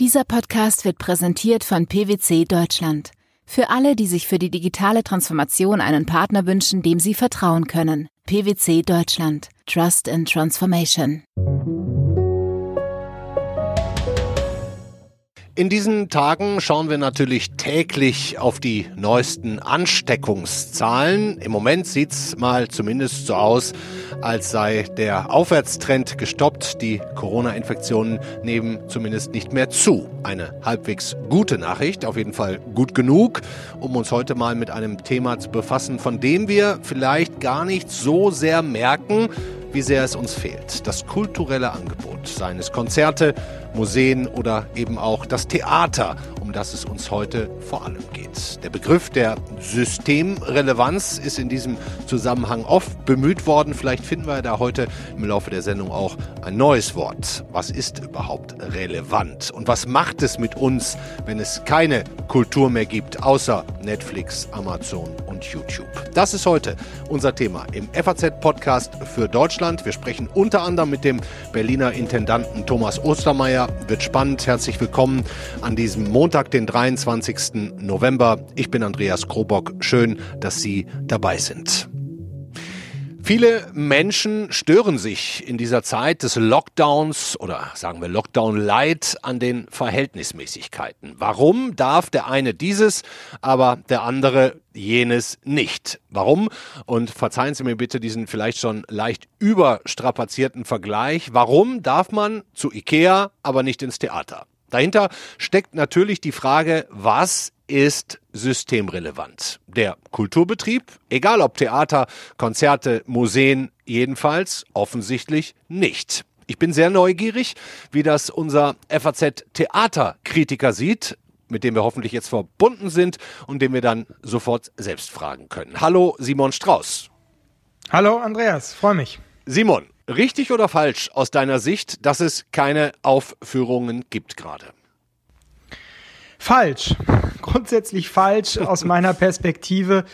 Dieser Podcast wird präsentiert von PwC Deutschland. Für alle, die sich für die digitale Transformation einen Partner wünschen, dem sie vertrauen können. PwC Deutschland. Trust in Transformation. In diesen Tagen schauen wir natürlich täglich auf die neuesten Ansteckungszahlen. Im Moment sieht's mal zumindest so aus, als sei der Aufwärtstrend gestoppt. Die Corona-Infektionen nehmen zumindest nicht mehr zu. Eine halbwegs gute Nachricht, auf jeden Fall gut genug, um uns heute mal mit einem Thema zu befassen, von dem wir vielleicht gar nicht so sehr merken, wie sehr es uns fehlt. Das kulturelle Angebot, seien es Konzerte, Museen oder eben auch das Theater, um das es uns heute vor allem geht. Der Begriff der Systemrelevanz ist in diesem Zusammenhang oft bemüht worden. Vielleicht finden wir da heute im Laufe der Sendung auch ein neues Wort. Was ist überhaupt relevant? Und was macht es mit uns, wenn es keine Kultur mehr gibt, außer Netflix, Amazon und YouTube? Das ist heute unser Thema im FAZ-Podcast für Deutschland. Wir sprechen unter anderem mit dem Berliner Intendanten Thomas Ostermeier. Wird spannend. Herzlich willkommen an diesem Montag, den 23. November. Ich bin Andreas Krobock. Schön, dass Sie dabei sind. Viele Menschen stören sich in dieser Zeit des Lockdowns oder sagen wir Lockdown Light an den Verhältnismäßigkeiten. Warum darf der eine dieses, aber der andere jenes nicht? Warum? Und verzeihen Sie mir bitte diesen vielleicht schon leicht überstrapazierten Vergleich. Warum darf man zu Ikea, aber nicht ins Theater? Dahinter steckt natürlich die Frage, was ist systemrelevant. Der Kulturbetrieb, egal ob Theater, Konzerte, Museen, jedenfalls offensichtlich nicht. Ich bin sehr neugierig, wie das unser FAZ Theaterkritiker sieht, mit dem wir hoffentlich jetzt verbunden sind und den wir dann sofort selbst fragen können. Hallo Simon Strauß. Hallo Andreas, freue mich. Simon, richtig oder falsch aus deiner Sicht, dass es keine Aufführungen gibt gerade? Falsch. Grundsätzlich falsch aus meiner Perspektive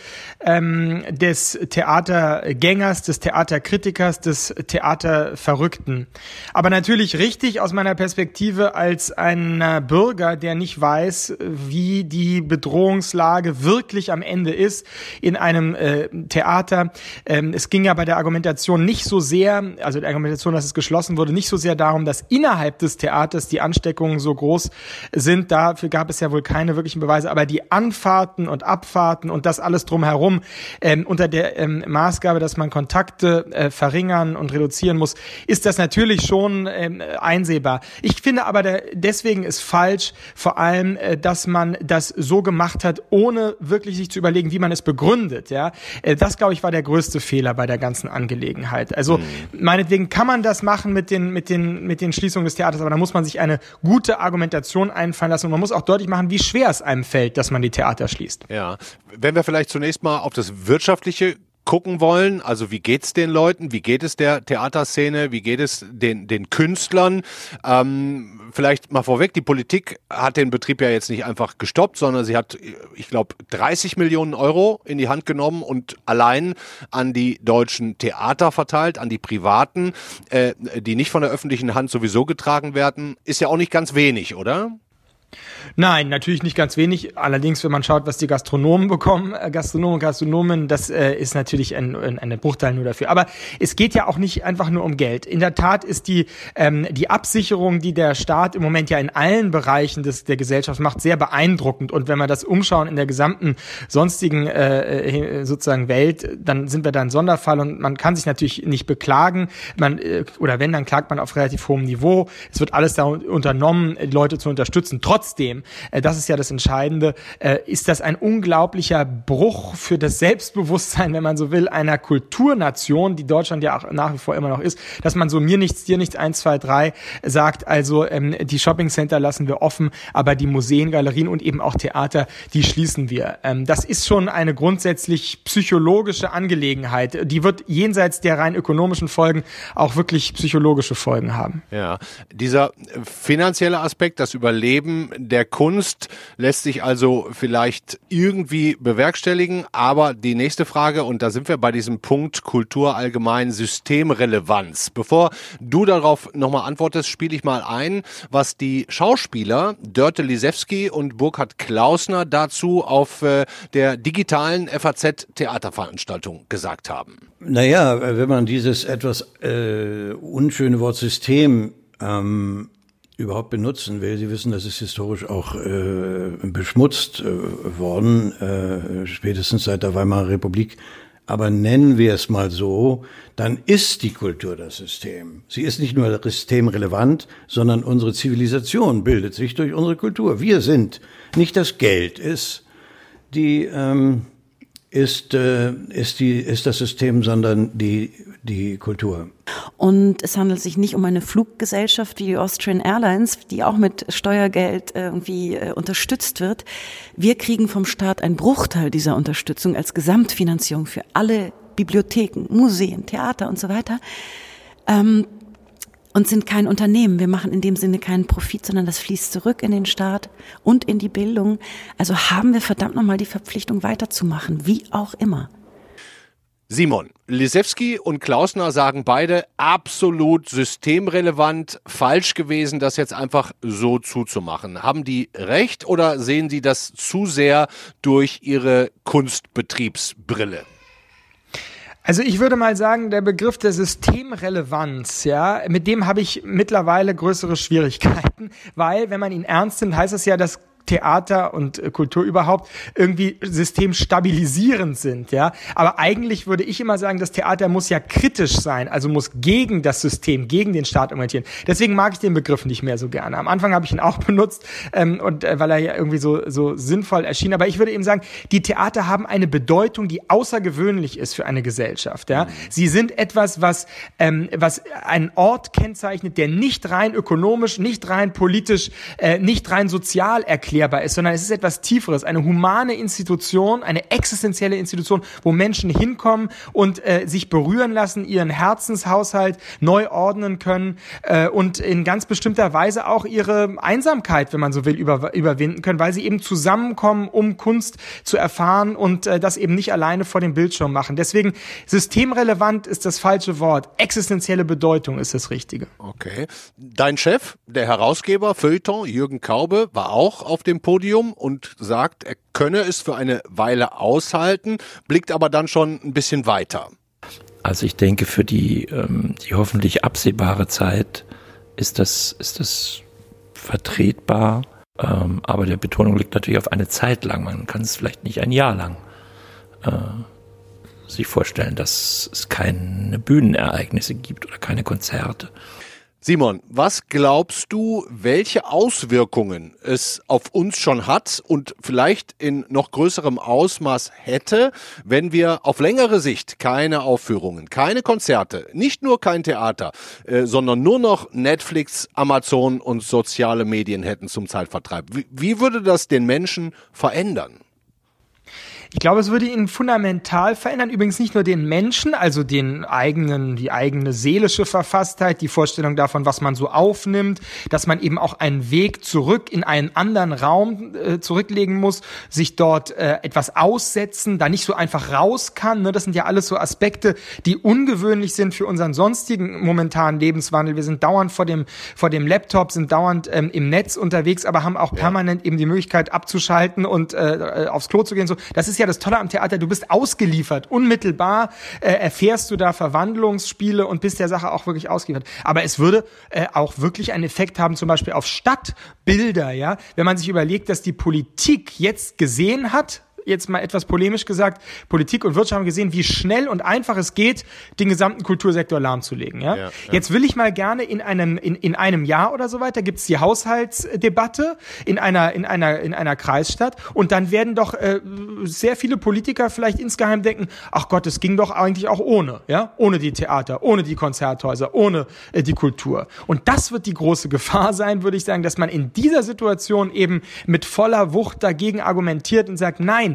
ähm, des Theatergängers, des Theaterkritikers, des Theaterverrückten. Aber natürlich richtig aus meiner Perspektive als ein Bürger, der nicht weiß, wie die Bedrohungslage wirklich am Ende ist in einem äh, Theater. Ähm, es ging ja bei der Argumentation nicht so sehr, also der Argumentation, dass es geschlossen wurde, nicht so sehr darum, dass innerhalb des Theaters die Ansteckungen so groß sind. Dafür gab es ja wohl keine wirklichen Beweise, aber die Anfahrten und Abfahrten und das alles drumherum ähm, unter der ähm, Maßgabe, dass man Kontakte äh, verringern und reduzieren muss, ist das natürlich schon ähm, einsehbar. Ich finde aber der, deswegen ist falsch, vor allem, äh, dass man das so gemacht hat, ohne wirklich sich zu überlegen, wie man es begründet. Ja, äh, das glaube ich war der größte Fehler bei der ganzen Angelegenheit. Also mhm. meinetwegen kann man das machen mit den mit den mit den Schließungen des Theaters, aber da muss man sich eine gute Argumentation einfallen lassen und man muss auch deutlich machen, wie schwer es einem fällt, dass man die Theater schließt. Ja, wenn wir vielleicht zunächst mal auf das Wirtschaftliche gucken wollen. Also wie geht's den Leuten? Wie geht es der Theaterszene? Wie geht es den, den Künstlern? Ähm, vielleicht mal vorweg, die Politik hat den Betrieb ja jetzt nicht einfach gestoppt, sondern sie hat, ich glaube, 30 Millionen Euro in die Hand genommen und allein an die deutschen Theater verteilt, an die privaten, äh, die nicht von der öffentlichen Hand sowieso getragen werden. Ist ja auch nicht ganz wenig, oder? Nein, natürlich nicht ganz wenig. Allerdings, wenn man schaut, was die Gastronomen bekommen, äh, Gastronomen und Gastronomen, das äh, ist natürlich ein, ein, eine Bruchteil nur dafür. Aber es geht ja auch nicht einfach nur um Geld. In der Tat ist die, ähm, die Absicherung, die der Staat im Moment ja in allen Bereichen des, der Gesellschaft macht, sehr beeindruckend. Und wenn wir das umschauen in der gesamten sonstigen äh, äh, sozusagen Welt, dann sind wir da ein Sonderfall und man kann sich natürlich nicht beklagen. Man, äh, oder wenn, dann klagt man auf relativ hohem Niveau. Es wird alles da unternommen, Leute zu unterstützen. Trotzdem, äh, das ist ja das Entscheidende, äh, ist das ein unglaublicher Bruch für das Selbstbewusstsein, wenn man so will, einer Kulturnation, die Deutschland ja auch nach wie vor immer noch ist, dass man so mir nichts, dir nichts, eins, zwei, drei sagt, also ähm, die Shoppingcenter lassen wir offen, aber die Museen, Galerien und eben auch Theater, die schließen wir. Ähm, das ist schon eine grundsätzlich psychologische Angelegenheit. Die wird jenseits der rein ökonomischen Folgen auch wirklich psychologische Folgen haben. Ja, dieser finanzielle Aspekt, das Überleben Der Kunst lässt sich also vielleicht irgendwie bewerkstelligen. Aber die nächste Frage, und da sind wir bei diesem Punkt Kultur allgemein Systemrelevanz. Bevor du darauf nochmal antwortest, spiele ich mal ein, was die Schauspieler Dörte Lisewski und Burkhard Klausner dazu auf äh, der digitalen FAZ Theaterveranstaltung gesagt haben. Naja, wenn man dieses etwas äh, unschöne Wort System ähm, überhaupt benutzen will. Sie wissen, das ist historisch auch äh, beschmutzt äh, worden, äh, spätestens seit der Weimarer Republik. Aber nennen wir es mal so, dann ist die Kultur das System. Sie ist nicht nur systemrelevant, sondern unsere Zivilisation bildet sich durch unsere Kultur. Wir sind nicht das Geld, ist die ähm, ist, äh, ist, die, ist das System, sondern die, die Kultur. Und es handelt sich nicht um eine Fluggesellschaft wie die Austrian Airlines, die auch mit Steuergeld irgendwie äh, unterstützt wird. Wir kriegen vom Staat einen Bruchteil dieser Unterstützung als Gesamtfinanzierung für alle Bibliotheken, Museen, Theater und so weiter. Ähm, und sind kein Unternehmen. Wir machen in dem Sinne keinen Profit, sondern das fließt zurück in den Staat und in die Bildung. Also haben wir verdammt nochmal die Verpflichtung weiterzumachen, wie auch immer. Simon, Lisewski und Klausner sagen beide absolut systemrelevant, falsch gewesen, das jetzt einfach so zuzumachen. Haben die recht oder sehen sie das zu sehr durch ihre Kunstbetriebsbrille? Also ich würde mal sagen, der Begriff der Systemrelevanz, ja, mit dem habe ich mittlerweile größere Schwierigkeiten, weil wenn man ihn ernst nimmt, heißt es ja, dass Theater und äh, Kultur überhaupt irgendwie systemstabilisierend sind, ja. Aber eigentlich würde ich immer sagen, das Theater muss ja kritisch sein, also muss gegen das System, gegen den Staat orientieren. Deswegen mag ich den Begriff nicht mehr so gerne. Am Anfang habe ich ihn auch benutzt ähm, und äh, weil er ja irgendwie so so sinnvoll erschien. Aber ich würde eben sagen, die Theater haben eine Bedeutung, die außergewöhnlich ist für eine Gesellschaft. Ja, mhm. sie sind etwas, was ähm, was einen Ort kennzeichnet, der nicht rein ökonomisch, nicht rein politisch, äh, nicht rein sozial erklärt erklärbar ist, sondern es ist etwas Tieferes, eine humane Institution, eine existenzielle Institution, wo Menschen hinkommen und äh, sich berühren lassen, ihren Herzenshaushalt neu ordnen können äh, und in ganz bestimmter Weise auch ihre Einsamkeit, wenn man so will, über, überwinden können, weil sie eben zusammenkommen, um Kunst zu erfahren und äh, das eben nicht alleine vor dem Bildschirm machen. Deswegen systemrelevant ist das falsche Wort, existenzielle Bedeutung ist das Richtige. Okay. Dein Chef, der Herausgeber Feuilleton, Jürgen Kaube, war auch auf dem dem Podium und sagt, er könne es für eine Weile aushalten, blickt aber dann schon ein bisschen weiter. Also ich denke, für die, ähm, die hoffentlich absehbare Zeit ist das, ist das vertretbar. Ähm, aber der Betonung liegt natürlich auf eine Zeit lang. Man kann es vielleicht nicht ein Jahr lang äh, sich vorstellen, dass es keine Bühnenereignisse gibt oder keine Konzerte. Simon, was glaubst du, welche Auswirkungen es auf uns schon hat und vielleicht in noch größerem Ausmaß hätte, wenn wir auf längere Sicht keine Aufführungen, keine Konzerte, nicht nur kein Theater, äh, sondern nur noch Netflix, Amazon und soziale Medien hätten zum Zeitvertreib? Wie, wie würde das den Menschen verändern? Ich glaube, es würde ihn fundamental verändern. Übrigens nicht nur den Menschen, also den eigenen, die eigene seelische Verfasstheit, die Vorstellung davon, was man so aufnimmt, dass man eben auch einen Weg zurück in einen anderen Raum äh, zurücklegen muss, sich dort äh, etwas aussetzen, da nicht so einfach raus kann. Ne? Das sind ja alles so Aspekte, die ungewöhnlich sind für unseren sonstigen momentanen Lebenswandel. Wir sind dauernd vor dem, vor dem Laptop, sind dauernd ähm, im Netz unterwegs, aber haben auch permanent eben die Möglichkeit abzuschalten und äh, aufs Klo zu gehen. So, das ist ja das Tolle am Theater, du bist ausgeliefert. Unmittelbar äh, erfährst du da Verwandlungsspiele und bist der Sache auch wirklich ausgeliefert. Aber es würde äh, auch wirklich einen Effekt haben, zum Beispiel auf Stadtbilder, ja. Wenn man sich überlegt, dass die Politik jetzt gesehen hat, jetzt mal etwas polemisch gesagt, Politik und Wirtschaft haben gesehen, wie schnell und einfach es geht, den gesamten Kultursektor lahmzulegen. Ja? ja, ja. Jetzt will ich mal gerne in einem, in, in einem Jahr oder so weiter, gibt's die Haushaltsdebatte in einer, in einer, in einer Kreisstadt und dann werden doch äh, sehr viele Politiker vielleicht insgeheim denken, ach Gott, es ging doch eigentlich auch ohne, ja, ohne die Theater, ohne die Konzerthäuser, ohne äh, die Kultur. Und das wird die große Gefahr sein, würde ich sagen, dass man in dieser Situation eben mit voller Wucht dagegen argumentiert und sagt, nein,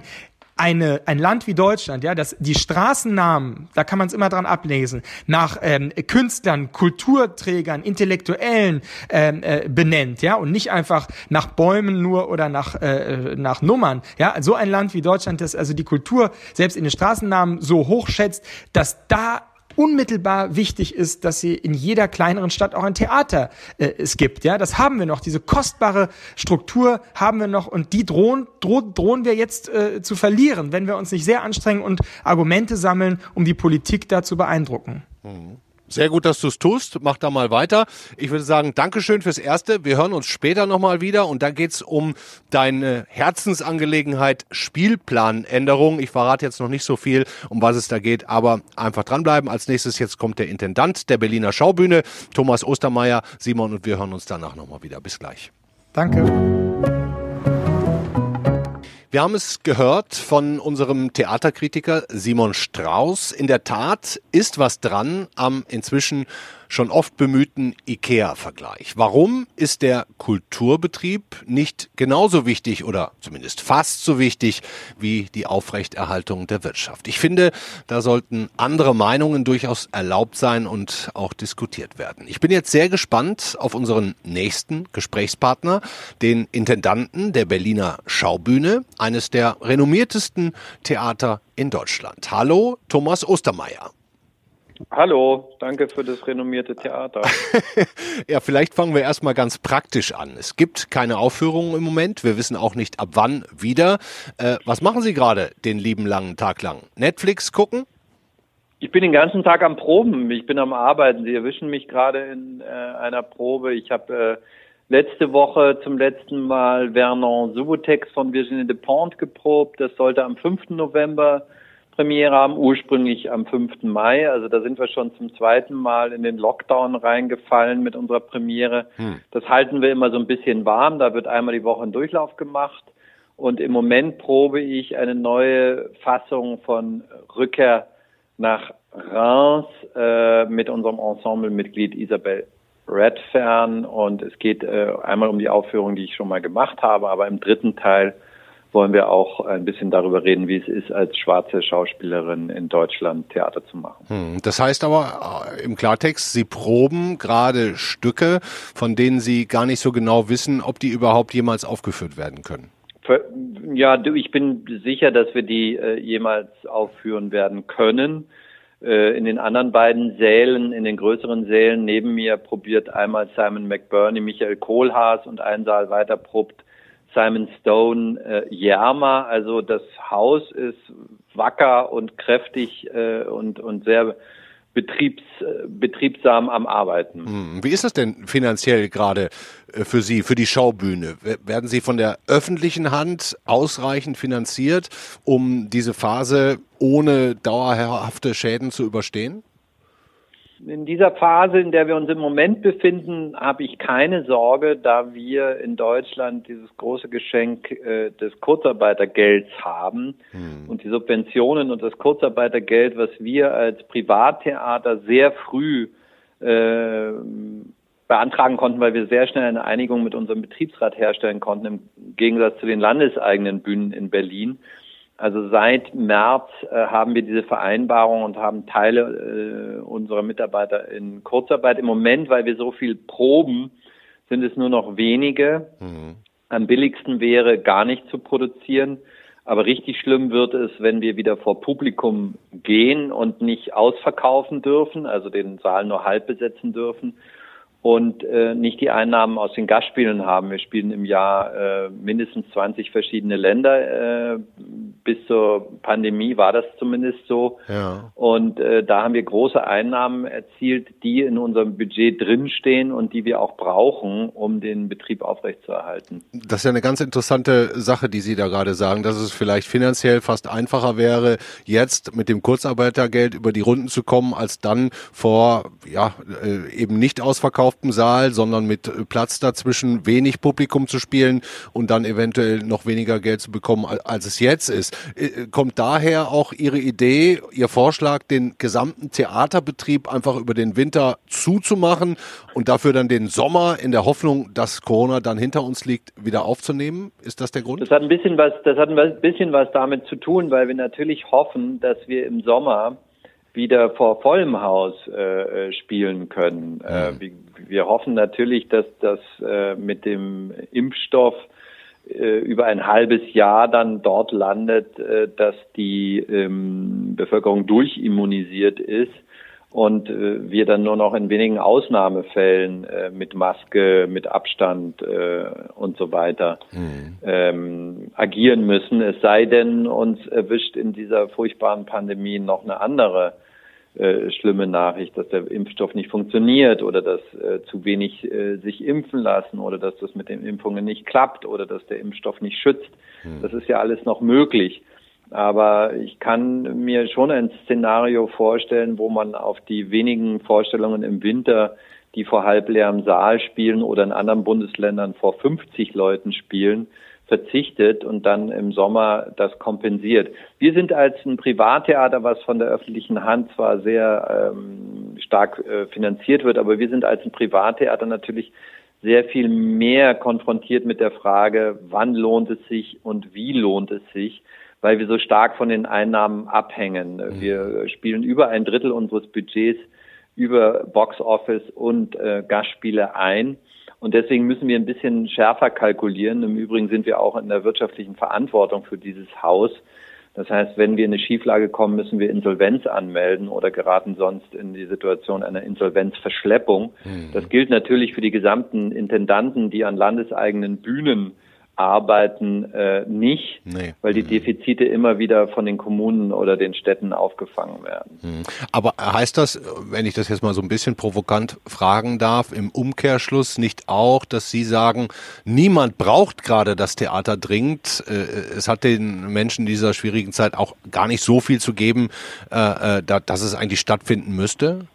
eine, ein Land wie Deutschland, ja, das die Straßennamen, da kann man es immer dran ablesen, nach ähm, Künstlern, Kulturträgern, Intellektuellen ähm, äh, benennt, ja, und nicht einfach nach Bäumen nur oder nach äh, nach Nummern, ja, so ein Land wie Deutschland, das also die Kultur selbst in den Straßennamen so hoch schätzt, dass da unmittelbar wichtig ist, dass sie in jeder kleineren Stadt auch ein Theater äh, es gibt. Ja, das haben wir noch. Diese kostbare Struktur haben wir noch und die drohen droh, drohen wir jetzt äh, zu verlieren, wenn wir uns nicht sehr anstrengen und Argumente sammeln, um die Politik da zu beeindrucken. Mhm. Sehr gut, dass du es tust. Mach da mal weiter. Ich würde sagen, Dankeschön fürs Erste. Wir hören uns später nochmal wieder und da geht's um deine Herzensangelegenheit Spielplanänderung. Ich verrate jetzt noch nicht so viel, um was es da geht, aber einfach dranbleiben. Als nächstes jetzt kommt der Intendant der Berliner Schaubühne, Thomas Ostermeier. Simon und wir hören uns danach nochmal wieder. Bis gleich. Danke. Wir haben es gehört von unserem Theaterkritiker Simon Strauß. In der Tat ist was dran am inzwischen schon oft bemühten IKEA-Vergleich. Warum ist der Kulturbetrieb nicht genauso wichtig oder zumindest fast so wichtig wie die Aufrechterhaltung der Wirtschaft? Ich finde, da sollten andere Meinungen durchaus erlaubt sein und auch diskutiert werden. Ich bin jetzt sehr gespannt auf unseren nächsten Gesprächspartner, den Intendanten der Berliner Schaubühne, eines der renommiertesten Theater in Deutschland. Hallo, Thomas Ostermeier. Hallo, danke für das renommierte Theater. ja, vielleicht fangen wir erstmal ganz praktisch an. Es gibt keine Aufführungen im Moment. Wir wissen auch nicht, ab wann wieder. Äh, was machen Sie gerade den lieben langen Tag lang? Netflix gucken? Ich bin den ganzen Tag am Proben. Ich bin am Arbeiten. Sie erwischen mich gerade in äh, einer Probe. Ich habe äh, letzte Woche zum letzten Mal Vernon Subotex von Virginie Despentes geprobt. Das sollte am 5. November Premiere haben, ursprünglich am 5. Mai. Also da sind wir schon zum zweiten Mal in den Lockdown reingefallen mit unserer Premiere. Hm. Das halten wir immer so ein bisschen warm. Da wird einmal die Woche ein Durchlauf gemacht. Und im Moment probe ich eine neue Fassung von Rückkehr nach Reims äh, mit unserem Ensemblemitglied Isabel Redfern. Und es geht äh, einmal um die Aufführung, die ich schon mal gemacht habe, aber im dritten Teil wollen wir auch ein bisschen darüber reden, wie es ist, als schwarze Schauspielerin in Deutschland Theater zu machen. Hm, das heißt aber äh, im Klartext, Sie proben gerade Stücke, von denen Sie gar nicht so genau wissen, ob die überhaupt jemals aufgeführt werden können. Ja, ich bin sicher, dass wir die äh, jemals aufführen werden können. Äh, in den anderen beiden Sälen, in den größeren Sälen neben mir probiert einmal Simon McBurney, Michael Kohlhaas und ein Saal weiter probt Simon Stone äh, Yerma. Also das Haus ist wacker und kräftig äh, und, und sehr betriebs, betriebsam am Arbeiten. Hm. Wie ist das denn finanziell gerade äh, für Sie, für die Schaubühne? Werden Sie von der öffentlichen Hand ausreichend finanziert, um diese Phase ohne dauerhafte Schäden zu überstehen? In dieser Phase, in der wir uns im Moment befinden, habe ich keine Sorge, da wir in Deutschland dieses große Geschenk äh, des Kurzarbeitergelds haben hm. und die Subventionen und das Kurzarbeitergeld, was wir als Privattheater sehr früh äh, beantragen konnten, weil wir sehr schnell eine Einigung mit unserem Betriebsrat herstellen konnten, im Gegensatz zu den landeseigenen Bühnen in Berlin. Also seit März äh, haben wir diese Vereinbarung und haben Teile äh, unserer Mitarbeiter in Kurzarbeit. Im Moment, weil wir so viel proben, sind es nur noch wenige. Mhm. Am billigsten wäre, gar nicht zu produzieren. Aber richtig schlimm wird es, wenn wir wieder vor Publikum gehen und nicht ausverkaufen dürfen, also den Saal nur halb besetzen dürfen und äh, nicht die Einnahmen aus den Gastspielen haben. Wir spielen im Jahr äh, mindestens 20 verschiedene Länder. Äh, bis zur Pandemie war das zumindest so. Ja. Und äh, da haben wir große Einnahmen erzielt, die in unserem Budget drinstehen und die wir auch brauchen, um den Betrieb aufrechtzuerhalten. Das ist ja eine ganz interessante Sache, die Sie da gerade sagen, dass es vielleicht finanziell fast einfacher wäre, jetzt mit dem Kurzarbeitergeld über die Runden zu kommen, als dann vor ja äh, eben nicht ausverkauft Saal, sondern mit äh, Platz dazwischen wenig Publikum zu spielen und dann eventuell noch weniger Geld zu bekommen, als es jetzt ist. heißt, äh, kommt daher auch Ihre Idee, Ihr Vorschlag, den gesamten Theaterbetrieb einfach über den Winter zuzumachen und dafür dann den Sommer in der Hoffnung, dass Corona dann hinter uns liegt, wieder aufzunehmen? Ist das der Grund? Das hat ein bisschen was, das hat ein bisschen was damit zu tun, weil wir natürlich hoffen, dass wir im Sommer wieder vor vollem Haus äh, äh spielen können. Äh, mhm. wir, wir, hoffen natürlich, dass das äh, mit dem Impfstoff äh, über ein halbes Jahr dann dort landet, äh, dass die ähm, Bevölkerung durchimmunisiert ist und wir dann nur noch in wenigen Ausnahmefällen mit Maske, mit Abstand und so weiter mhm. ähm, agieren müssen. Es sei denn, uns erwischt in dieser furchtbaren Pandemie noch eine andere äh, schlimme Nachricht, dass der Impfstoff nicht funktioniert oder dass äh, zu wenig äh, sich impfen lassen oder dass das mit den Impfungen nicht klappt oder dass der Impfstoff nicht schützt. Mhm. Das ist ja alles noch möglich. Aber ich kann mir schon ein Szenario vorstellen, wo man auf die wenigen Vorstellungen im Winter, die vor halbleerem Saal spielen oder in anderen Bundesländern vor 50 Leuten spielen, verzichtet und dann im Sommer das kompensiert. Wir sind als ein Privattheater, was von der öffentlichen Hand zwar sehr ähm, stark äh, finanziert wird, aber wir sind als ein Privattheater natürlich sehr viel mehr konfrontiert mit der Frage, wann lohnt es sich und wie lohnt es sich weil wir so stark von den Einnahmen abhängen. Mhm. Wir spielen über ein Drittel unseres Budgets über Box Office und äh, Gastspiele ein. Und deswegen müssen wir ein bisschen schärfer kalkulieren. Im Übrigen sind wir auch in der wirtschaftlichen Verantwortung für dieses Haus. Das heißt, wenn wir in eine Schieflage kommen, müssen wir Insolvenz anmelden oder geraten sonst in die Situation einer Insolvenzverschleppung. Mhm. Das gilt natürlich für die gesamten Intendanten, die an landeseigenen Bühnen arbeiten äh, nicht, nee. weil die mhm. Defizite immer wieder von den Kommunen oder den Städten aufgefangen werden. Mhm. Aber heißt das, wenn ich das jetzt mal so ein bisschen provokant fragen darf, im Umkehrschluss nicht auch, dass Sie sagen, niemand braucht gerade das Theater dringend, äh, es hat den Menschen dieser schwierigen Zeit auch gar nicht so viel zu geben, äh, äh dass es eigentlich stattfinden müsste?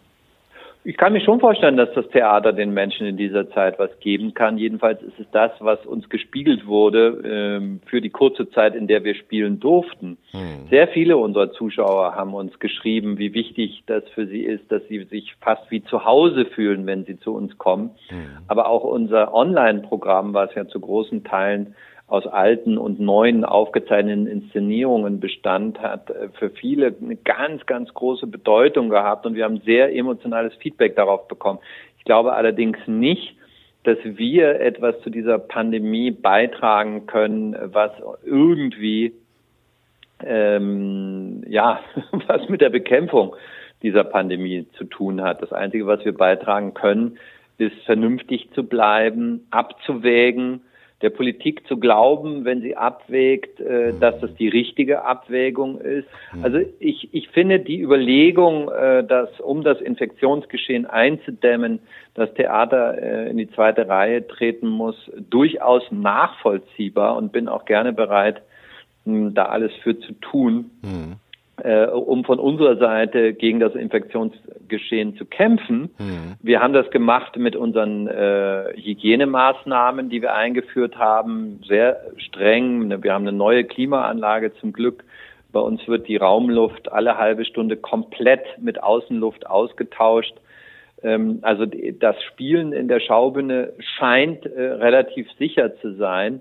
Ich kann mir schon vorstellen, dass das Theater den Menschen in dieser Zeit was geben kann. Jedenfalls ist es das, was uns gespiegelt wurde ähm, für die kurze Zeit, in der wir spielen durften. Hm. Sehr viele unserer Zuschauer haben uns geschrieben, wie wichtig das für sie ist, dass sie sich fast wie zu Hause fühlen, wenn sie zu uns kommen. Hm. Aber auch unser Online-Programm, was ja zu großen Teilen aus alten und neuen aufgezeichneten Inszenierungen bestand, hat äh, für viele eine ganz, ganz große Bedeutung gehabt und wir haben sehr emotionales Feedback darauf bekommen. Ich glaube allerdings nicht, dass wir etwas zu dieser Pandemie beitragen können, was irgendwie ähm, ja was mit der Bekämpfung dieser Pandemie zu tun hat. Das Einzige, was wir beitragen können, ist vernünftig zu bleiben, abzuwägen, der Politik zu glauben, wenn sie abwägt, äh, dass das die richtige Abwägung ist. Mhm. Also ich, ich finde die Überlegung, äh, dass um das Infektionsgeschehen einzudämmen, das Theater äh, in die zweite Reihe treten muss, durchaus nachvollziehbar und bin auch gerne bereit, mh, da alles für zu tun. Mhm äh, um von unserer Seite gegen das Infektionsgeschehen zu kämpfen. Mhm. Wir haben das gemacht mit unseren äh, Hygienemaßnahmen, die wir eingeführt haben, sehr streng. Wir haben eine neue Klimaanlage zum Glück. Bei uns wird die Raumluft alle halbe Stunde komplett mit Außenluft ausgetauscht. Ähm, also das Spielen in der Schaubühne scheint äh, relativ sicher zu sein.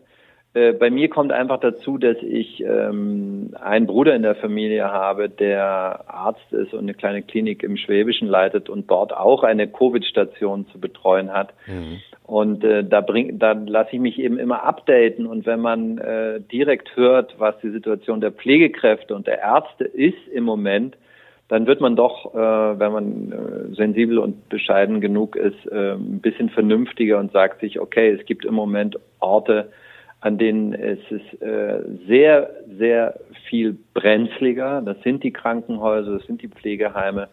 Äh, bei mir kommt einfach dazu, dass ich ähm, einen Bruder in der Familie habe, der Arzt ist und eine kleine Klinik im Schwäbischen leitet und dort auch eine Covid-Station zu betreuen hat. Mhm. Und äh, da bring, da lasse ich mich eben immer updaten. Und wenn man äh, direkt hört, was die Situation der Pflegekräfte und der Ärzte ist im Moment, dann wird man doch, äh, wenn man äh, sensibel und bescheiden genug ist, äh, ein bisschen vernünftiger und sagt sich, okay, es gibt im Moment Orte, an denen es ist äh, sehr, sehr viel brenzliger. Das sind die Krankenhäuser, das sind die Pflegeheime.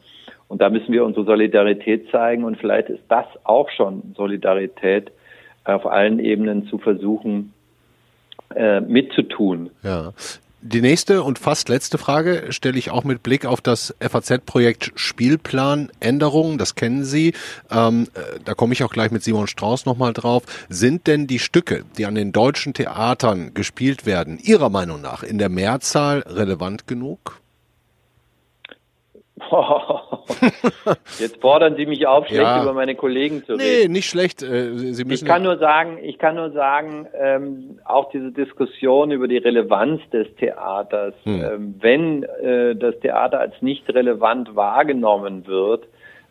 Und da müssen wir unsere Solidarität zeigen. Und vielleicht ist das auch schon Solidarität, auf allen Ebenen zu versuchen, äh, mitzutun. Ja. Die nächste und fast letzte Frage stelle ich auch mit Blick auf das FAZ-Projekt Spielplanänderungen. Das kennen Sie. Ähm, äh, da komme ich auch gleich mit Simon Strauß nochmal drauf. Sind denn die Stücke, die an den deutschen Theatern gespielt werden, Ihrer Meinung nach in der Mehrzahl relevant genug? Jetzt fordern Sie mich auf, schlecht ja. über meine Kollegen zu reden. Nee, nicht schlecht. Äh, Sie müssen ich kann nur sagen, ich kann nur sagen, ähm, auch diese Diskussion über die Relevanz des Theaters, hm. ähm, wenn äh, das Theater als nicht relevant wahrgenommen wird,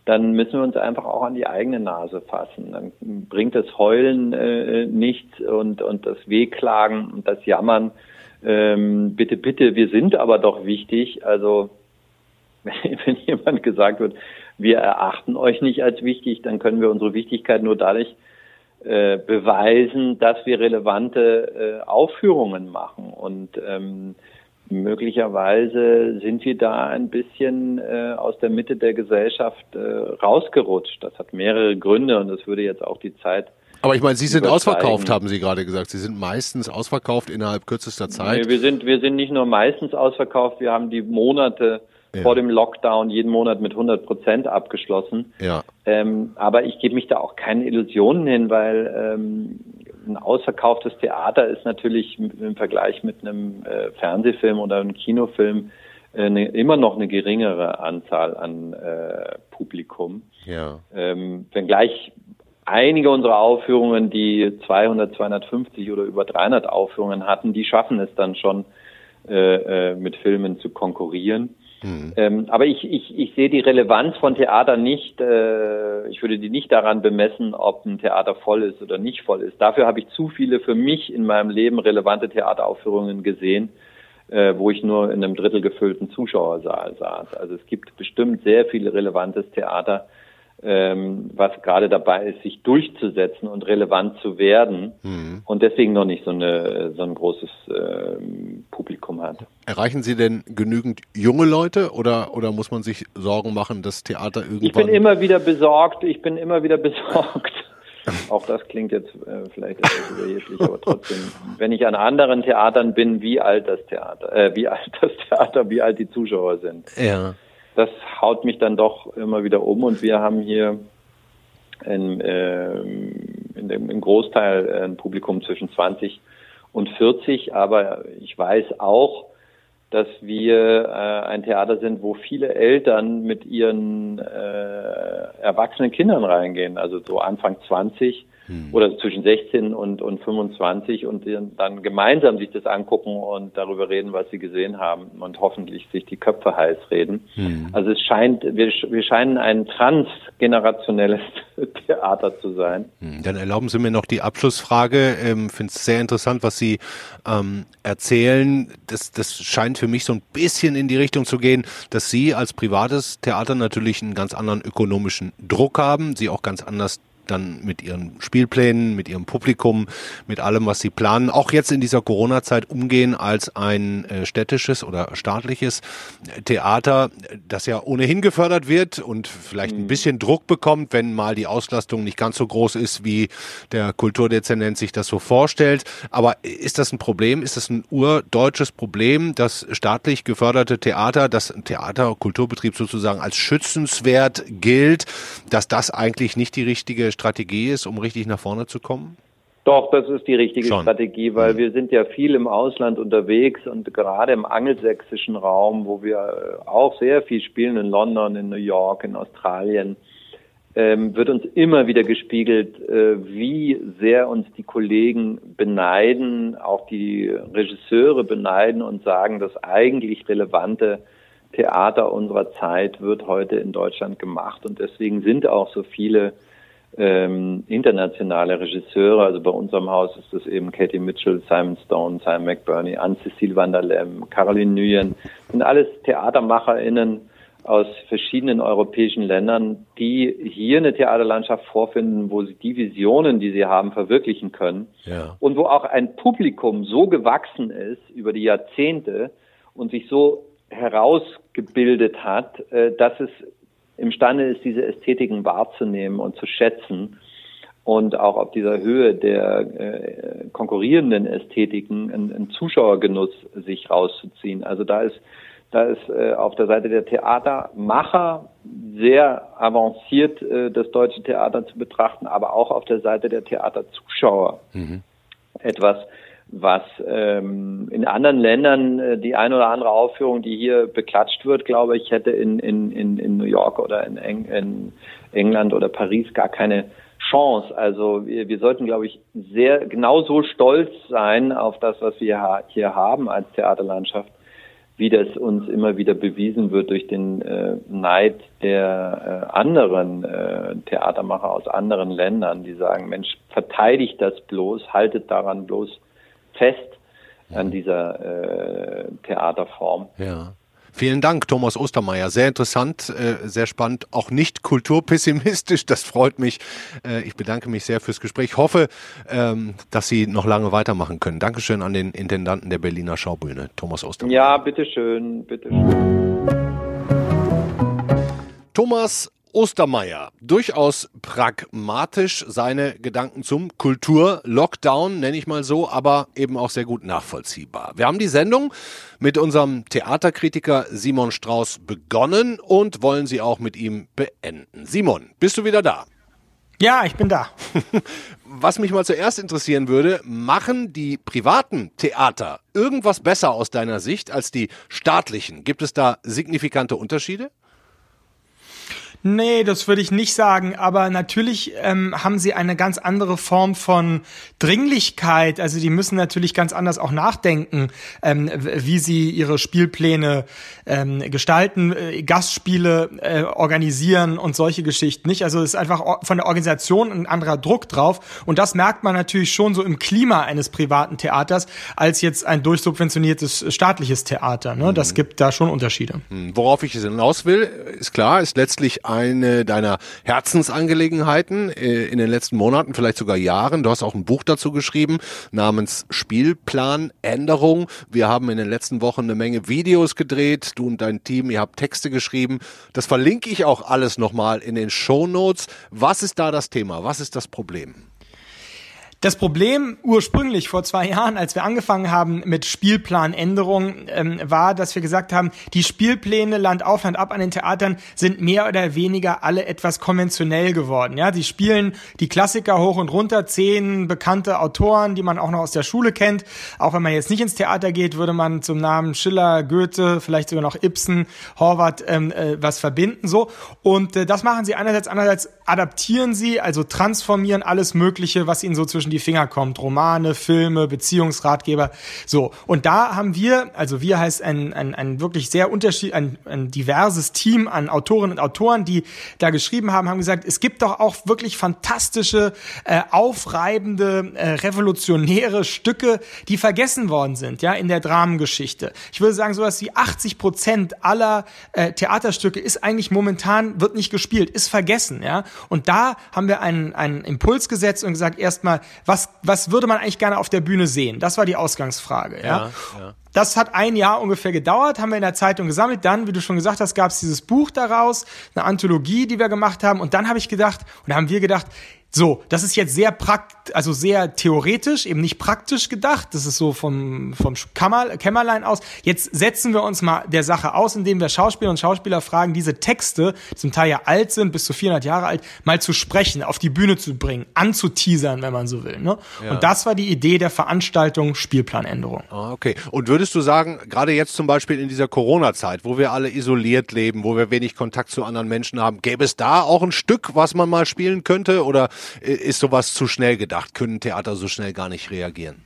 dann müssen wir uns einfach auch an die eigene Nase fassen. Dann bringt das Heulen äh, nichts und, und das Wehklagen und das Jammern. Ähm, bitte, bitte, wir sind aber doch wichtig. Also wenn jemand gesagt wird, wir erachten euch nicht als wichtig, dann können wir unsere Wichtigkeit nur dadurch äh, beweisen, dass wir relevante äh, Aufführungen machen. Und ähm, möglicherweise sind wir da ein bisschen äh, aus der Mitte der Gesellschaft äh, rausgerutscht. Das hat mehrere Gründe und das würde jetzt auch die Zeit aber ich meine, Sie sind ausverkauft, haben Sie gerade gesagt. Sie sind meistens ausverkauft innerhalb kürzester Zeit. Nee, wir sind, wir sind nicht nur meistens ausverkauft, wir haben die Monate ja. vor dem Lockdown jeden Monat mit 100 Prozent abgeschlossen. Ja. Ähm, aber ich gebe mich da auch keine Illusionen hin, weil ähm, ein ausverkauftes Theater ist natürlich im Vergleich mit einem äh, Fernsehfilm oder einem Kinofilm äh, ne, immer noch eine geringere Anzahl an äh, Publikum. Ja. Ähm, wenngleich einige unserer Aufführungen, die 200, 250 oder über 300 Aufführungen hatten, die schaffen es dann schon, äh, äh, mit Filmen zu konkurrieren. Mhm. Ähm, aber ich, ich, ich sehe die Relevanz von Theater nicht, äh, ich würde die nicht daran bemessen, ob ein Theater voll ist oder nicht voll ist. Dafür habe ich zu viele für mich in meinem Leben relevante Theateraufführungen gesehen, äh, wo ich nur in einem Drittel gefüllten Zuschauersaal saß. Also es gibt bestimmt sehr viele relevantes Theater, ähm, was gerade dabei ist, sich durchzusetzen und relevant zu werden mhm. und deswegen noch nicht so, eine, so ein großes ähm, Publikum hat. Erreichen Sie denn genügend junge Leute oder, oder muss man sich Sorgen machen, dass Theater irgendwann... Ich bin immer wieder besorgt, ich bin immer wieder besorgt. Auch das klingt jetzt äh, vielleicht etwas überheblich, aber trotzdem, wenn ich an anderen Theatern bin, wie alt das Theater, äh, wie alt das Theater, wie alt die Zuschauer sind. Ja das haut mich dann doch immer wieder um. Und wir haben hier in, äh, in dem, im Großteil ein Publikum zwischen 20 und 40, aber ich weiß auch, dass wir äh, ein Theater sind, wo viele Eltern mit ihren äh, erwachsenen Kindern reingehen, also so Anfang 20 hm. oder zwischen 16 und, und 25 und dann gemeinsam sich das angucken und darüber reden, was sie gesehen haben und hoffentlich sich die Köpfe heiß reden. Hm. Also es scheint, wir, wir scheinen ein transgenerationelles Theater zu sein. Hm. Dann erlauben Sie mir noch die Abschlussfrage. Ich ähm, finde es sehr interessant, was Sie ähm, erzählen. Das, das scheint für mich so ein bisschen in die Richtung zu gehen, dass Sie als privates Theater natürlich einen ganz anderen ökonomischen Druck haben, Sie auch ganz anders dann mit ihren Spielplänen, mit ihrem Publikum, mit allem, was sie planen, auch jetzt in dieser Corona-Zeit umgehen als ein äh, städtisches oder staatliches Theater, das ja ohnehin gefördert wird und vielleicht ein mhm. bisschen Druck bekommt, wenn mal die Auslastung nicht ganz so groß ist, wie der Kulturdezernent sich das so vorstellt. Aber ist das ein Problem? Ist das ein urdeutsches Problem, dass staatlich geförderte Theater, das Theater, Kulturbetrieb sozusagen als schützenswert gilt, dass das eigentlich nicht die richtige Strategie ist, um richtig nach vorne zu kommen? Doch, das ist die richtige Schon. Strategie, weil mhm. wir sind ja viel im Ausland unterwegs und gerade im angelsächsischen Raum, wo wir auch sehr viel spielen, in London, in New York, in Australien, ähm, wird uns immer wieder gespiegelt, äh, wie sehr uns die Kollegen beneiden, auch die Regisseure beneiden und sagen, das eigentlich relevante Theater unserer Zeit wird heute in Deutschland gemacht und deswegen sind auch so viele ähm, internationale Regisseure. Also bei unserem Haus ist das eben Katie Mitchell, Simon Stone, Simon McBurney, Anne-Cecile van der Lem, Caroline Nguyen. sind alles TheatermacherInnen aus verschiedenen europäischen Ländern, die hier eine Theaterlandschaft vorfinden, wo sie die Visionen, die sie haben, verwirklichen können. Ja. Und wo auch ein Publikum so gewachsen ist über die Jahrzehnte und sich so herausgebildet hat, äh, dass es imstande ist, diese Ästhetiken wahrzunehmen und zu schätzen und auch auf dieser Höhe der äh, konkurrierenden Ästhetiken einen, Zuschauergenuss sich rauszuziehen. Also da ist da ist äh, auf der Seite der Theatermacher sehr avanciert äh, das deutsche Theater zu betrachten, aber auch auf der Seite der Theaterzuschauer mhm. etwas, was ähm, in anderen Ländern äh, die eine oder andere Aufführung, die hier beklatscht wird, glaube ich, hätte in, in, in, in New York oder in, Eng in England oder Paris gar keine Chance. Also wir, wir sollten, glaube ich, sehr genauso stolz sein auf das, was wir hier haben als Theaterlandschaft, wie das uns immer wieder bewiesen wird durch den äh, Neid der äh, anderen äh, Theatermacher aus anderen Ländern, die sagen, Mensch, verteidigt das bloß, haltet daran bloß fest an dieser äh, Theaterform. Ja. Vielen Dank, Thomas Ostermeier. Sehr interessant, äh, sehr spannend, auch nicht kulturpessimistisch. Das freut mich. Äh, ich bedanke mich sehr fürs Gespräch. Ich hoffe, ähm, dass Sie noch lange weitermachen können. Dankeschön an den Intendanten der Berliner Schaubühne, Thomas Ostermeier. Ja, bitteschön, bitteschön. Thomas Ostermeier durchaus pragmatisch seine Gedanken zum Kultur-Lockdown, nenne ich mal so, aber eben auch sehr gut nachvollziehbar. Wir haben die Sendung mit unserem Theaterkritiker Simon Strauß begonnen und wollen sie auch mit ihm beenden. Simon, bist du wieder da? Ja, ich bin da. Was mich mal zuerst interessieren würde, machen die privaten Theater irgendwas besser aus deiner Sicht als die staatlichen? Gibt es da signifikante Unterschiede? Nee, das würde ich nicht sagen, aber natürlich ähm, haben sie eine ganz andere Form von Dringlichkeit. Also die müssen natürlich ganz anders auch nachdenken, ähm, wie sie ihre Spielpläne ähm, gestalten, äh, Gastspiele äh, organisieren und solche Geschichten nicht. Also es ist einfach von der Organisation ein anderer Druck drauf und das merkt man natürlich schon so im Klima eines privaten Theaters als jetzt ein durchsubventioniertes staatliches Theater. Ne? Das mhm. gibt da schon Unterschiede. Mhm. Worauf ich hinaus will, ist klar, ist letztlich eine deiner Herzensangelegenheiten äh, in den letzten Monaten, vielleicht sogar Jahren. Du hast auch ein Buch dazu geschrieben namens Spielplanänderung. Wir haben in den letzten Wochen eine Menge Videos gedreht. Du und dein Team, ihr habt Texte geschrieben. Das verlinke ich auch alles nochmal in den Show Notes. Was ist da das Thema? Was ist das Problem? Das Problem ursprünglich vor zwei Jahren, als wir angefangen haben mit Spielplanänderungen, ähm, war, dass wir gesagt haben, die Spielpläne Land auf, Land ab an den Theatern sind mehr oder weniger alle etwas konventionell geworden. Ja, die spielen die Klassiker hoch und runter, zehn bekannte Autoren, die man auch noch aus der Schule kennt. Auch wenn man jetzt nicht ins Theater geht, würde man zum Namen Schiller, Goethe, vielleicht sogar noch Ibsen, Horvath ähm, äh, was verbinden so. Und äh, das machen sie einerseits, andererseits adaptieren sie, also transformieren alles Mögliche, was ihnen so zwischen die Finger kommt. Romane, Filme, Beziehungsratgeber. So. Und da haben wir, also wir heißt ein, ein, ein wirklich sehr unterschied, ein, ein diverses Team an Autorinnen und Autoren, die da geschrieben haben, haben gesagt, es gibt doch auch wirklich fantastische, äh, aufreibende, äh, revolutionäre Stücke, die vergessen worden sind, ja, in der Dramengeschichte. Ich würde sagen, sowas wie 80 Prozent aller äh, Theaterstücke ist eigentlich momentan, wird nicht gespielt, ist vergessen, ja. Und da haben wir einen, einen Impuls gesetzt und gesagt, erstmal, was, was würde man eigentlich gerne auf der Bühne sehen? Das war die Ausgangsfrage. Ja, ja, ja. Das hat ein Jahr ungefähr gedauert, haben wir in der Zeitung gesammelt. Dann, wie du schon gesagt hast, gab es dieses Buch daraus, eine Anthologie, die wir gemacht haben. Und dann habe ich gedacht, und da haben wir gedacht, so, das ist jetzt sehr prakt, also sehr theoretisch, eben nicht praktisch gedacht. Das ist so vom, vom Kammer, Kämmerlein aus. Jetzt setzen wir uns mal der Sache aus, indem wir Schauspieler und Schauspieler fragen, diese Texte, die zum Teil ja alt sind, bis zu 400 Jahre alt, mal zu sprechen, auf die Bühne zu bringen, anzuteasern, wenn man so will. Ne? Ja. Und das war die Idee der Veranstaltung Spielplanänderung. Ah, okay. Und würdest du sagen, gerade jetzt zum Beispiel in dieser Corona-Zeit, wo wir alle isoliert leben, wo wir wenig Kontakt zu anderen Menschen haben, gäbe es da auch ein Stück, was man mal spielen könnte? Oder ist sowas zu schnell gedacht? Können Theater so schnell gar nicht reagieren?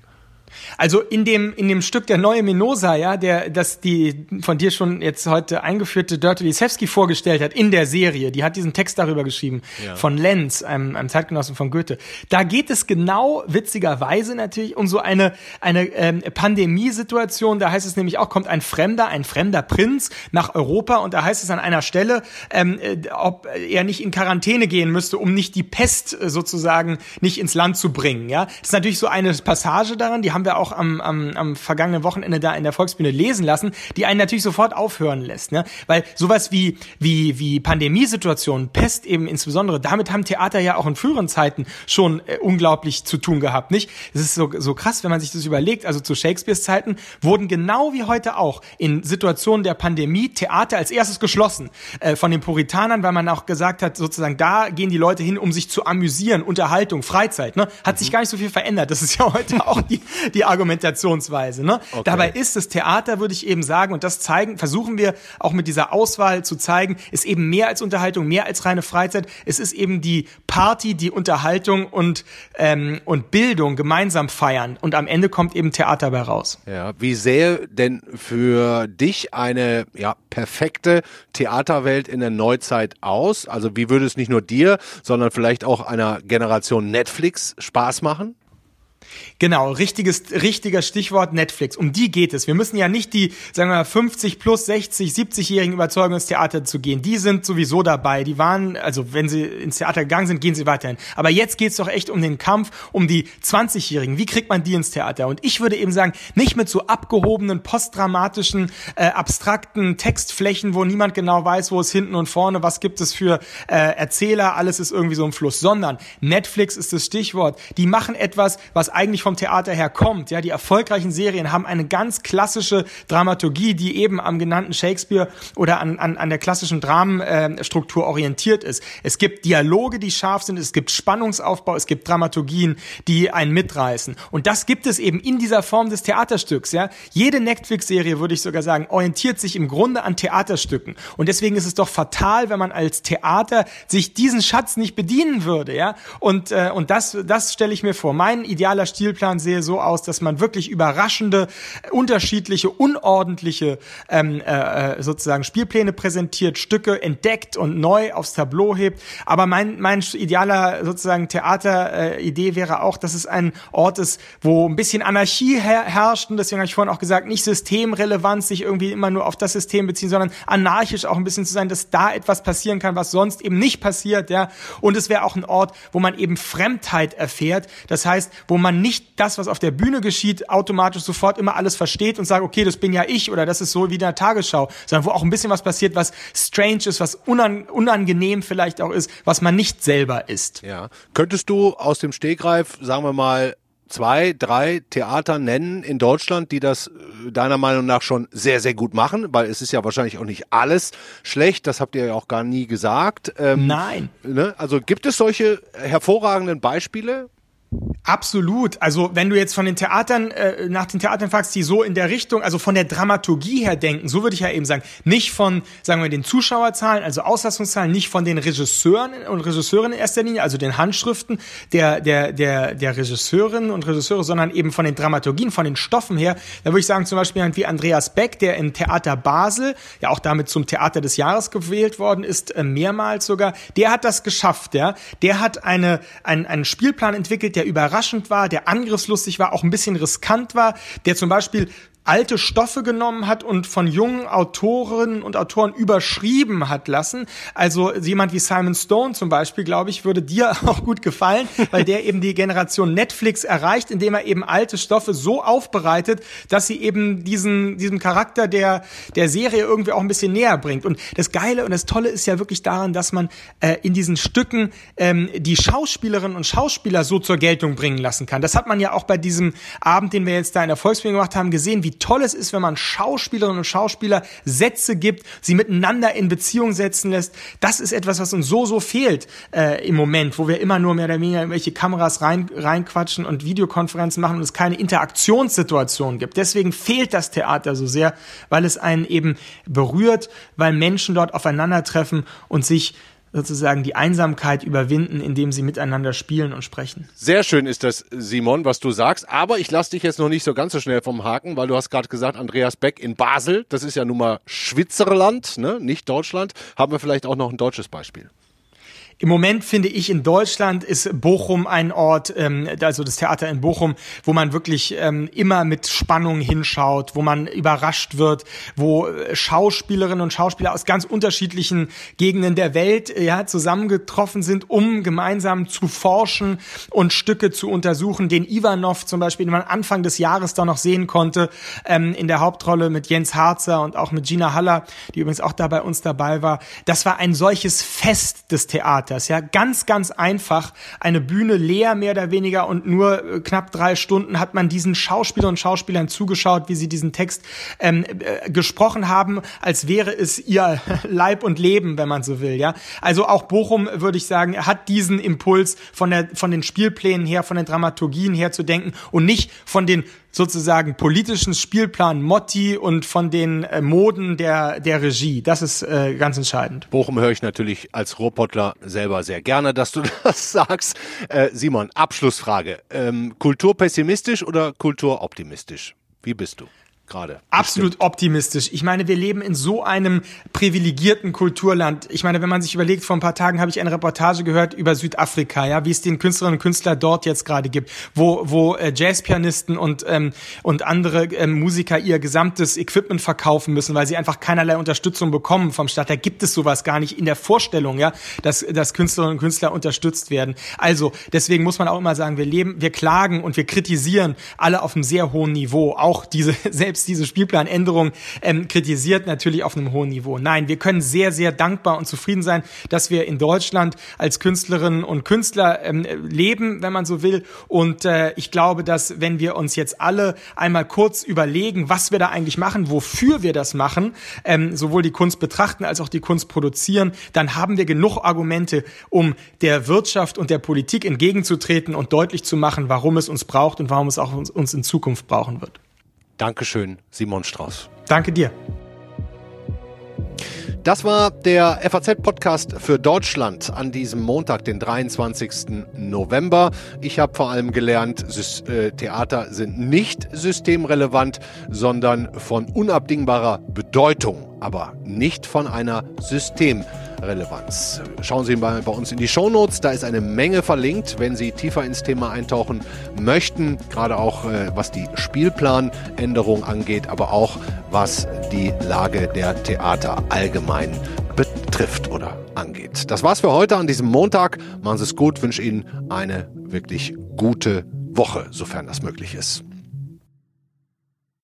Also in dem, in dem Stück Der neue Minosa, ja, der, das die von dir schon jetzt heute eingeführte Dörte Lisewski vorgestellt hat in der Serie, die hat diesen Text darüber geschrieben, ja. von Lenz, einem, einem Zeitgenossen von Goethe. Da geht es genau, witzigerweise natürlich, um so eine, eine ähm, Pandemiesituation. Da heißt es nämlich auch, kommt ein Fremder, ein fremder Prinz nach Europa und da heißt es an einer Stelle, ähm, äh, ob er nicht in Quarantäne gehen müsste, um nicht die Pest äh, sozusagen nicht ins Land zu bringen, ja. Das ist natürlich so eine Passage daran, die haben haben wir auch am, am, am vergangenen Wochenende da in der Volksbühne lesen lassen, die einen natürlich sofort aufhören lässt. Ne? Weil sowas wie, wie, wie Pandemiesituationen, Pest eben insbesondere, damit haben Theater ja auch in früheren Zeiten schon äh, unglaublich zu tun gehabt, nicht? Es ist so, so krass, wenn man sich das überlegt. Also zu Shakespeares Zeiten wurden genau wie heute auch in Situationen der Pandemie Theater als erstes geschlossen äh, von den Puritanern, weil man auch gesagt hat, sozusagen da gehen die Leute hin, um sich zu amüsieren, Unterhaltung, Freizeit. Ne? Hat mhm. sich gar nicht so viel verändert. Das ist ja heute auch die, die Argumentationsweise. Ne? Okay. Dabei ist das Theater, würde ich eben sagen, und das zeigen, versuchen wir auch mit dieser Auswahl zu zeigen, ist eben mehr als Unterhaltung, mehr als reine Freizeit. Es ist eben die Party, die Unterhaltung und, ähm, und Bildung gemeinsam feiern. Und am Ende kommt eben Theater bei raus. Ja, wie sähe denn für dich eine ja, perfekte Theaterwelt in der Neuzeit aus? Also wie würde es nicht nur dir, sondern vielleicht auch einer Generation Netflix Spaß machen? Genau, richtiges, richtiger Stichwort Netflix. Um die geht es. Wir müssen ja nicht die, sagen wir mal, 50 plus 60, 70-Jährigen überzeugen, ins Theater zu gehen. Die sind sowieso dabei. Die waren, also wenn sie ins Theater gegangen sind, gehen sie weiterhin. Aber jetzt geht es doch echt um den Kampf um die 20-Jährigen. Wie kriegt man die ins Theater? Und ich würde eben sagen, nicht mit so abgehobenen, postdramatischen, äh, abstrakten Textflächen, wo niemand genau weiß, wo es hinten und vorne, was gibt es für äh, Erzähler, alles ist irgendwie so im Fluss, sondern Netflix ist das Stichwort. Die machen etwas, was eigentlich vom Theater her kommt. Ja, die erfolgreichen Serien haben eine ganz klassische Dramaturgie, die eben am genannten Shakespeare oder an, an, an der klassischen Dramenstruktur äh, orientiert ist. Es gibt Dialoge, die scharf sind, es gibt Spannungsaufbau, es gibt Dramaturgien, die einen mitreißen. Und das gibt es eben in dieser Form des Theaterstücks. Ja, jede Netflix-Serie würde ich sogar sagen orientiert sich im Grunde an Theaterstücken. Und deswegen ist es doch fatal, wenn man als Theater sich diesen Schatz nicht bedienen würde. Ja, und äh, und das das stelle ich mir vor. Mein idealer Stilplan sehe so aus, dass man wirklich überraschende, unterschiedliche, unordentliche ähm, äh, äh, sozusagen Spielpläne präsentiert, Stücke entdeckt und neu aufs Tableau hebt. Aber mein, mein idealer sozusagen Theateridee äh, wäre auch, dass es ein Ort ist, wo ein bisschen Anarchie her herrscht. Und deswegen habe ich vorhin auch gesagt, nicht systemrelevant sich irgendwie immer nur auf das System beziehen, sondern anarchisch auch ein bisschen zu sein, dass da etwas passieren kann, was sonst eben nicht passiert. Ja. Und es wäre auch ein Ort, wo man eben Fremdheit erfährt. Das heißt, wo man nicht das, was auf der Bühne geschieht, automatisch sofort immer alles versteht und sagt, okay, das bin ja ich oder das ist so wie in der Tagesschau, sondern wo auch ein bisschen was passiert, was strange ist, was unangenehm vielleicht auch ist, was man nicht selber ist. Ja. Könntest du aus dem Stegreif, sagen wir mal, zwei, drei Theater nennen in Deutschland, die das äh, deiner Meinung nach schon sehr, sehr gut machen? Weil es ist ja wahrscheinlich auch nicht alles schlecht, das habt ihr ja auch gar nie gesagt. Ähm, Nein. Ne? Also gibt es solche hervorragenden Beispiele? Absolut. Also wenn du jetzt von den Theatern äh, nach den Theatern fragst, die so in der Richtung, also von der Dramaturgie her denken, so würde ich ja eben sagen, nicht von, sagen wir, den Zuschauerzahlen, also Auslastungszahlen, nicht von den Regisseuren und Regisseurinnen in erster Linie, also den Handschriften der der der der Regisseurinnen und Regisseure, sondern eben von den Dramaturgien, von den Stoffen her. Da würde ich sagen, zum Beispiel wie Andreas Beck, der im Theater Basel, ja auch damit zum Theater des Jahres gewählt worden ist, äh, mehrmals sogar, der hat das geschafft, ja. Der hat eine ein, einen Spielplan entwickelt, der überraschend war, der angriffslustig war, auch ein bisschen riskant war, der zum Beispiel alte Stoffe genommen hat und von jungen Autorinnen und Autoren überschrieben hat lassen. Also jemand wie Simon Stone zum Beispiel, glaube ich, würde dir auch gut gefallen, weil der eben die Generation Netflix erreicht, indem er eben alte Stoffe so aufbereitet, dass sie eben diesen, diesem Charakter der, der Serie irgendwie auch ein bisschen näher bringt. Und das Geile und das Tolle ist ja wirklich daran, dass man äh, in diesen Stücken ähm, die Schauspielerinnen und Schauspieler so zur Geltung bringen lassen kann. Das hat man ja auch bei diesem Abend, den wir jetzt da in der Volksbühne gemacht haben, gesehen, wie toll es ist, wenn man Schauspielerinnen und Schauspieler Sätze gibt, sie miteinander in Beziehung setzen lässt. Das ist etwas, was uns so, so fehlt äh, im Moment, wo wir immer nur mehr oder weniger irgendwelche Kameras rein, reinquatschen und Videokonferenzen machen und es keine Interaktionssituation gibt. Deswegen fehlt das Theater so sehr, weil es einen eben berührt, weil Menschen dort aufeinandertreffen und sich sozusagen die Einsamkeit überwinden, indem sie miteinander spielen und sprechen. Sehr schön ist das, Simon, was du sagst. Aber ich lasse dich jetzt noch nicht so ganz so schnell vom Haken, weil du hast gerade gesagt, Andreas Beck in Basel, das ist ja nun mal Schwitzerland, ne? nicht Deutschland. Haben wir vielleicht auch noch ein deutsches Beispiel? Im Moment finde ich in Deutschland ist Bochum ein Ort, ähm, also das Theater in Bochum, wo man wirklich ähm, immer mit Spannung hinschaut, wo man überrascht wird, wo äh, Schauspielerinnen und Schauspieler aus ganz unterschiedlichen Gegenden der Welt äh, ja zusammengetroffen sind, um gemeinsam zu forschen und Stücke zu untersuchen. Den Ivanov zum Beispiel, den man Anfang des Jahres da noch sehen konnte, ähm, in der Hauptrolle mit Jens Harzer und auch mit Gina Haller, die übrigens auch da bei uns dabei war. Das war ein solches Fest des Theaters, ja, ganz, ganz einfach. Eine Bühne leer mehr oder weniger und nur äh, knapp drei Stunden hat man diesen Schauspielern und Schauspielern zugeschaut, wie sie diesen Text ähm, äh, gesprochen haben, als wäre es ihr Leib und Leben, wenn man so will, ja. Also auch Bochum, würde ich sagen, hat diesen Impuls von der, von den Spielplänen her, von den Dramaturgien her zu denken und nicht von den sozusagen politischen Spielplan Motti und von den äh, Moden der, der Regie. Das ist äh, ganz entscheidend. Bochum höre ich natürlich als Ruhrpottler selber sehr gerne, dass du das sagst. Äh, Simon, Abschlussfrage. Ähm, kulturpessimistisch oder kulturoptimistisch? Wie bist du? Gerade. Absolut bestimmt. optimistisch. Ich meine, wir leben in so einem privilegierten Kulturland. Ich meine, wenn man sich überlegt, vor ein paar Tagen habe ich eine Reportage gehört über Südafrika, ja, wie es den Künstlerinnen und Künstler dort jetzt gerade gibt, wo, wo äh, Jazzpianisten und, ähm, und andere ähm, Musiker ihr gesamtes Equipment verkaufen müssen, weil sie einfach keinerlei Unterstützung bekommen vom Staat. Da gibt es sowas gar nicht in der Vorstellung, ja, dass, dass Künstlerinnen und Künstler unterstützt werden. Also, deswegen muss man auch immer sagen, wir leben, wir klagen und wir kritisieren alle auf einem sehr hohen Niveau. Auch diese selbst selbst diese Spielplanänderung ähm, kritisiert, natürlich auf einem hohen Niveau. Nein, wir können sehr, sehr dankbar und zufrieden sein, dass wir in Deutschland als Künstlerinnen und Künstler ähm, leben, wenn man so will. Und äh, ich glaube, dass wenn wir uns jetzt alle einmal kurz überlegen, was wir da eigentlich machen, wofür wir das machen, ähm, sowohl die Kunst betrachten als auch die Kunst produzieren, dann haben wir genug Argumente, um der Wirtschaft und der Politik entgegenzutreten und deutlich zu machen, warum es uns braucht und warum es auch uns in Zukunft brauchen wird. Dankeschön, Simon Strauß. Danke dir. Das war der FAZ-Podcast für Deutschland an diesem Montag, den 23. November. Ich habe vor allem gelernt, äh, Theater sind nicht systemrelevant, sondern von unabdingbarer Bedeutung, aber nicht von einer Systemrelevanz. Relevanz. Schauen Sie mal bei uns in die Shownotes, da ist eine Menge verlinkt, wenn Sie tiefer ins Thema eintauchen möchten, gerade auch äh, was die Spielplanänderung angeht, aber auch was die Lage der Theater allgemein betrifft oder angeht. Das war's für heute an diesem Montag. Machen Sie es gut, wünsche Ihnen eine wirklich gute Woche, sofern das möglich ist.